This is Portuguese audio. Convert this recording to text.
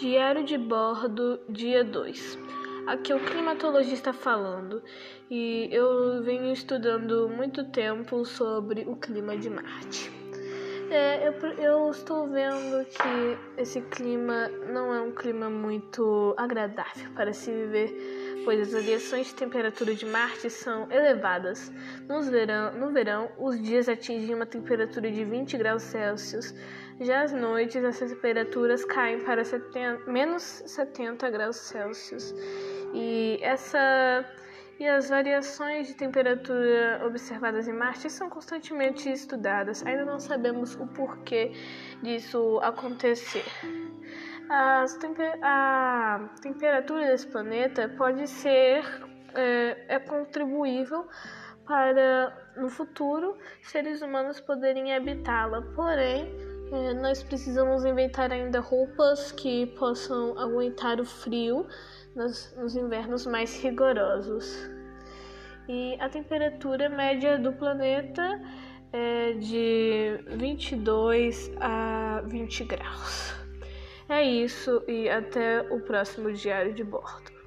Diário de bordo, dia 2. Aqui é o climatologista falando e eu venho estudando muito tempo sobre o clima de Marte. É, eu, eu estou vendo que esse clima não é um clima muito agradável para se viver, pois as variações de temperatura de Marte são elevadas. Nos verão, no verão, os dias atingem uma temperatura de 20 graus Celsius já às noites, as temperaturas caem para 70, menos 70 graus Celsius. E, essa, e as variações de temperatura observadas em Marte são constantemente estudadas. Ainda não sabemos o porquê disso acontecer. Temper, a temperatura desse planeta pode ser é, é contribuível para no futuro seres humanos poderem habitá-la. Porém, é, nós precisamos inventar ainda roupas que possam aguentar o frio nos, nos invernos mais rigorosos. E a temperatura média do planeta é de 22 a 20 graus. É isso e até o próximo diário de bordo.